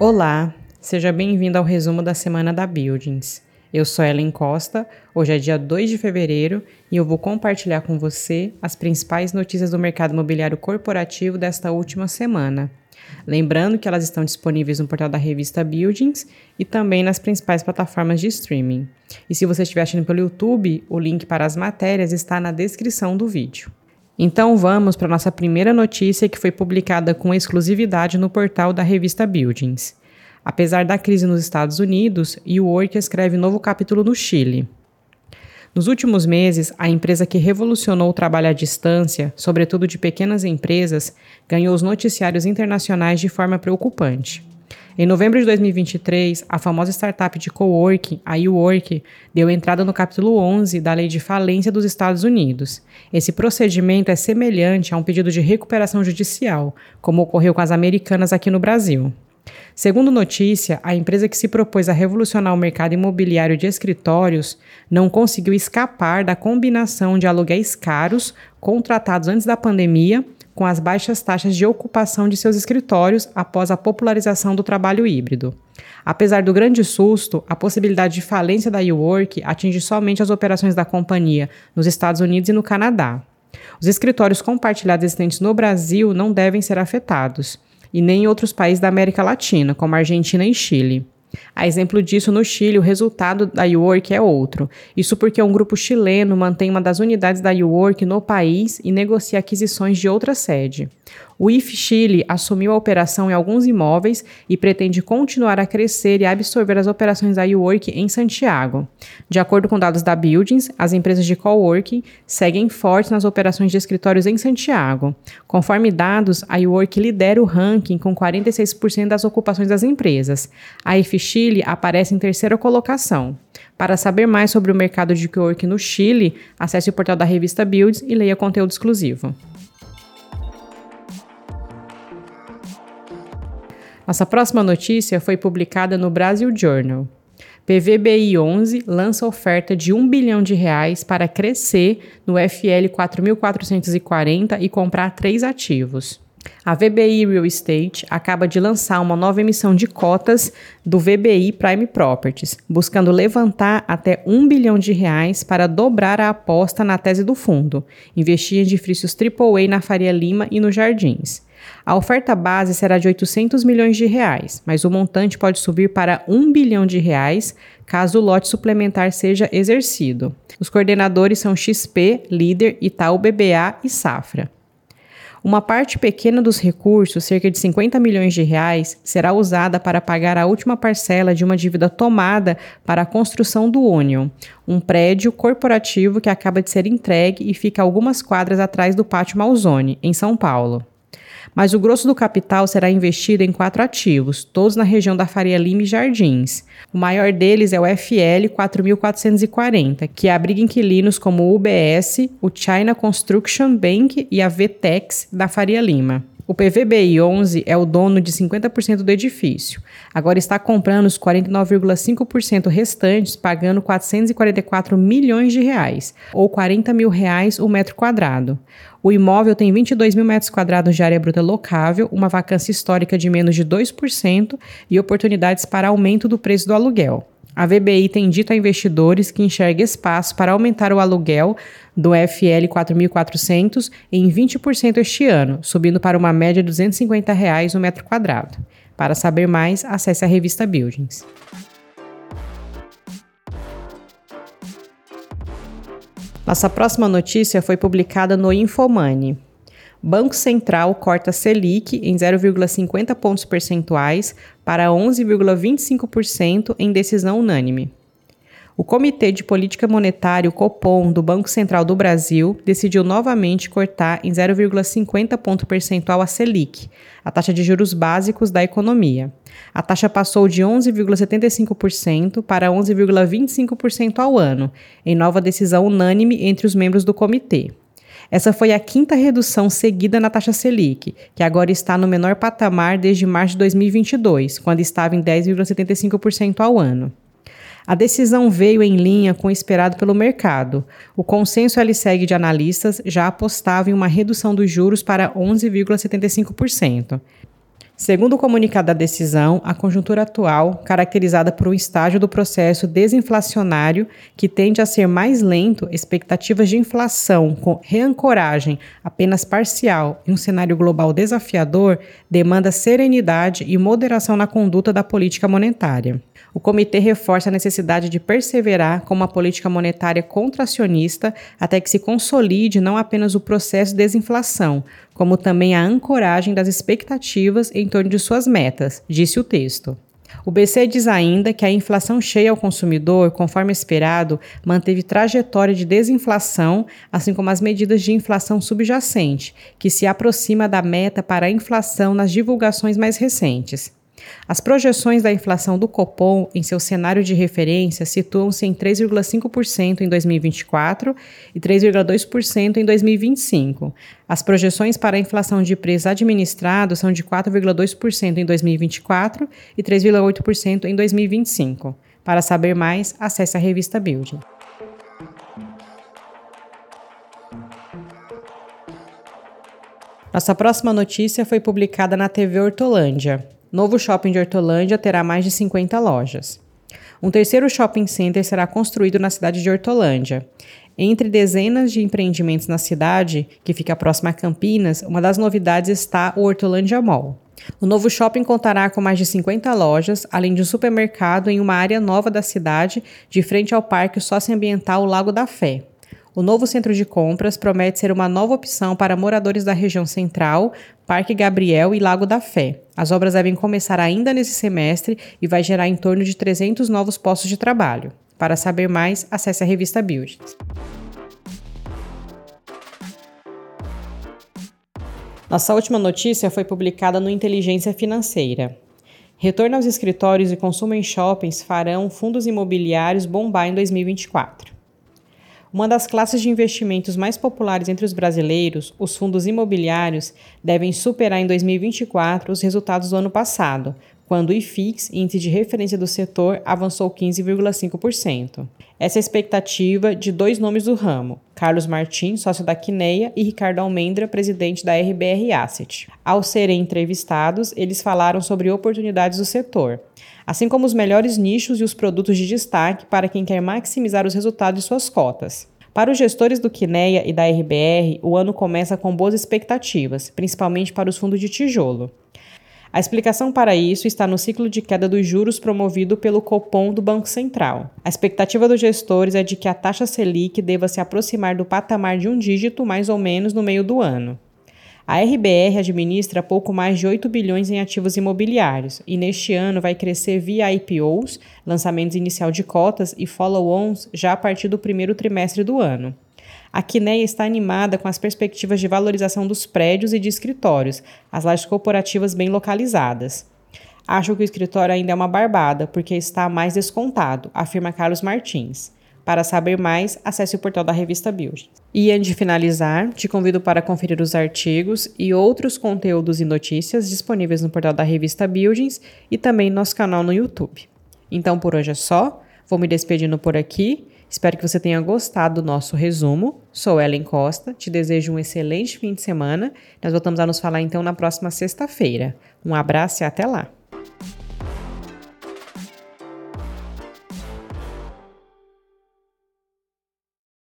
Olá, seja bem-vindo ao resumo da semana da Buildings. Eu sou Ellen Costa, hoje é dia 2 de fevereiro e eu vou compartilhar com você as principais notícias do mercado imobiliário corporativo desta última semana. Lembrando que elas estão disponíveis no portal da revista Buildings e também nas principais plataformas de streaming. E se você estiver assistindo pelo YouTube, o link para as matérias está na descrição do vídeo. Então vamos para nossa primeira notícia que foi publicada com exclusividade no portal da revista Buildings. Apesar da crise nos Estados Unidos, Work escreve novo capítulo no Chile. Nos últimos meses, a empresa que revolucionou o trabalho à distância, sobretudo de pequenas empresas, ganhou os noticiários internacionais de forma preocupante. Em novembro de 2023, a famosa startup de coworking, a Uwork, deu entrada no capítulo 11 da Lei de Falência dos Estados Unidos. Esse procedimento é semelhante a um pedido de recuperação judicial, como ocorreu com as americanas aqui no Brasil. Segundo notícia, a empresa que se propôs a revolucionar o mercado imobiliário de escritórios não conseguiu escapar da combinação de aluguéis caros contratados antes da pandemia com as baixas taxas de ocupação de seus escritórios após a popularização do trabalho híbrido. Apesar do grande susto, a possibilidade de falência da Uwork atinge somente as operações da companhia nos Estados Unidos e no Canadá. Os escritórios compartilhados existentes no Brasil não devem ser afetados, e nem em outros países da América Latina, como Argentina e Chile. A exemplo disso, no Chile, o resultado da Uwork é outro. Isso porque um grupo chileno mantém uma das unidades da Uwork no país e negocia aquisições de outra sede. O IF Chile assumiu a operação em alguns imóveis e pretende continuar a crescer e absorver as operações da Uwork em Santiago. De acordo com dados da Buildings, as empresas de coworking seguem fortes nas operações de escritórios em Santiago. Conforme dados, a Uwork lidera o ranking com 46% das ocupações das empresas. A IF Chile aparece em terceira colocação. Para saber mais sobre o mercado de coworking no Chile, acesse o portal da revista Builds e leia conteúdo exclusivo. Nossa próxima notícia foi publicada no Brasil Journal. PVBI 11 lança oferta de 1 bilhão de reais para crescer no FL 4440 e comprar três ativos. A VBI Real Estate acaba de lançar uma nova emissão de cotas do VBI Prime Properties, buscando levantar até 1 bilhão de reais para dobrar a aposta na tese do fundo, investir em edifícios AAA na Faria Lima e nos Jardins. A oferta base será de 800 milhões de reais, mas o montante pode subir para 1 bilhão de reais caso o lote suplementar seja exercido. Os coordenadores são XP, Líder, Itaú BBA e Safra. Uma parte pequena dos recursos, cerca de 50 milhões de reais, será usada para pagar a última parcela de uma dívida tomada para a construção do Union, um prédio corporativo que acaba de ser entregue e fica algumas quadras atrás do Pátio Malzone, em São Paulo mas o grosso do capital será investido em quatro ativos, todos na região da Faria Lima e Jardins. O maior deles é o FL 4440, que abriga inquilinos como o UBS, o China Construction Bank e a VTEX da Faria Lima. O PVBI 11 é o dono de 50% do edifício. Agora está comprando os 49,5% restantes, pagando 444 milhões de reais, ou 40 mil reais o metro quadrado. O imóvel tem 22 mil metros quadrados de área bruta locável, uma vacância histórica de menos de 2% e oportunidades para aumento do preço do aluguel. A VBI tem dito a investidores que enxerga espaço para aumentar o aluguel do FL 4.400 em 20% este ano, subindo para uma média de 250 reais o metro quadrado. Para saber mais, acesse a revista Buildings. Nossa próxima notícia foi publicada no Infomoney. Banco Central corta Selic em 0,50 pontos percentuais para 11,25% em decisão unânime. O Comitê de Política Monetária, o Copom, do Banco Central do Brasil, decidiu novamente cortar em 0,50 ponto percentual a Selic, a taxa de juros básicos da economia. A taxa passou de 11,75% para 11,25% ao ano, em nova decisão unânime entre os membros do comitê. Essa foi a quinta redução seguida na taxa Selic, que agora está no menor patamar desde março de 2022, quando estava em 10,75% ao ano. A decisão veio em linha com o esperado pelo mercado. O consenso segue de analistas já apostava em uma redução dos juros para 11,75%. Segundo o comunicado da decisão, a conjuntura atual, caracterizada por um estágio do processo desinflacionário que tende a ser mais lento, expectativas de inflação com reancoragem apenas parcial e um cenário global desafiador, demanda serenidade e moderação na conduta da política monetária. O comitê reforça a necessidade de perseverar com uma política monetária contracionista até que se consolide não apenas o processo de desinflação, como também a ancoragem das expectativas em torno de suas metas, disse o texto. O BC diz ainda que a inflação cheia ao consumidor, conforme esperado, manteve trajetória de desinflação, assim como as medidas de inflação subjacente, que se aproxima da meta para a inflação nas divulgações mais recentes. As projeções da inflação do Copom em seu cenário de referência situam-se em 3,5% em 2024 e 3,2% em 2025. As projeções para a inflação de preços administrados são de 4,2% em 2024 e 3,8% em 2025. Para saber mais, acesse a revista Building. Nossa próxima notícia foi publicada na TV Hortolândia. Novo shopping de Hortolândia terá mais de 50 lojas. Um terceiro shopping center será construído na cidade de Hortolândia. Entre dezenas de empreendimentos na cidade, que fica próxima a Campinas, uma das novidades está o Hortolândia Mall. O novo shopping contará com mais de 50 lojas, além de um supermercado em uma área nova da cidade, de frente ao Parque Socioambiental Lago da Fé. O novo centro de compras promete ser uma nova opção para moradores da região central, Parque Gabriel e Lago da Fé. As obras devem começar ainda nesse semestre e vai gerar em torno de 300 novos postos de trabalho. Para saber mais, acesse a revista Build. Nossa última notícia foi publicada no Inteligência Financeira. Retorno aos escritórios e consumo em shoppings farão fundos imobiliários bombar em 2024. Uma das classes de investimentos mais populares entre os brasileiros, os fundos imobiliários, devem superar em 2024 os resultados do ano passado, quando o IFIX, índice de referência do setor, avançou 15,5%. Essa é a expectativa de dois nomes do ramo, Carlos Martins, sócio da Quineia, e Ricardo Almendra, presidente da RBR Asset. Ao serem entrevistados, eles falaram sobre oportunidades do setor, assim como os melhores nichos e os produtos de destaque para quem quer maximizar os resultados de suas cotas. Para os gestores do Quineia e da RBR, o ano começa com boas expectativas, principalmente para os fundos de tijolo. A explicação para isso está no ciclo de queda dos juros promovido pelo Copom do Banco Central. A expectativa dos gestores é de que a taxa Selic deva se aproximar do patamar de um dígito mais ou menos no meio do ano. A RBR administra pouco mais de 8 bilhões em ativos imobiliários e neste ano vai crescer via IPOs, lançamentos inicial de cotas e follow-ons já a partir do primeiro trimestre do ano. A Quineia está animada com as perspectivas de valorização dos prédios e de escritórios, as lajes corporativas bem localizadas. Acho que o escritório ainda é uma barbada, porque está mais descontado, afirma Carlos Martins. Para saber mais, acesse o portal da revista Build. E antes de finalizar, te convido para conferir os artigos e outros conteúdos e notícias disponíveis no portal da revista Buildings e também no nosso canal no YouTube. Então por hoje é só, vou me despedindo por aqui. Espero que você tenha gostado do nosso resumo. Sou Ellen Costa, te desejo um excelente fim de semana. Nós voltamos a nos falar então na próxima sexta-feira. Um abraço e até lá!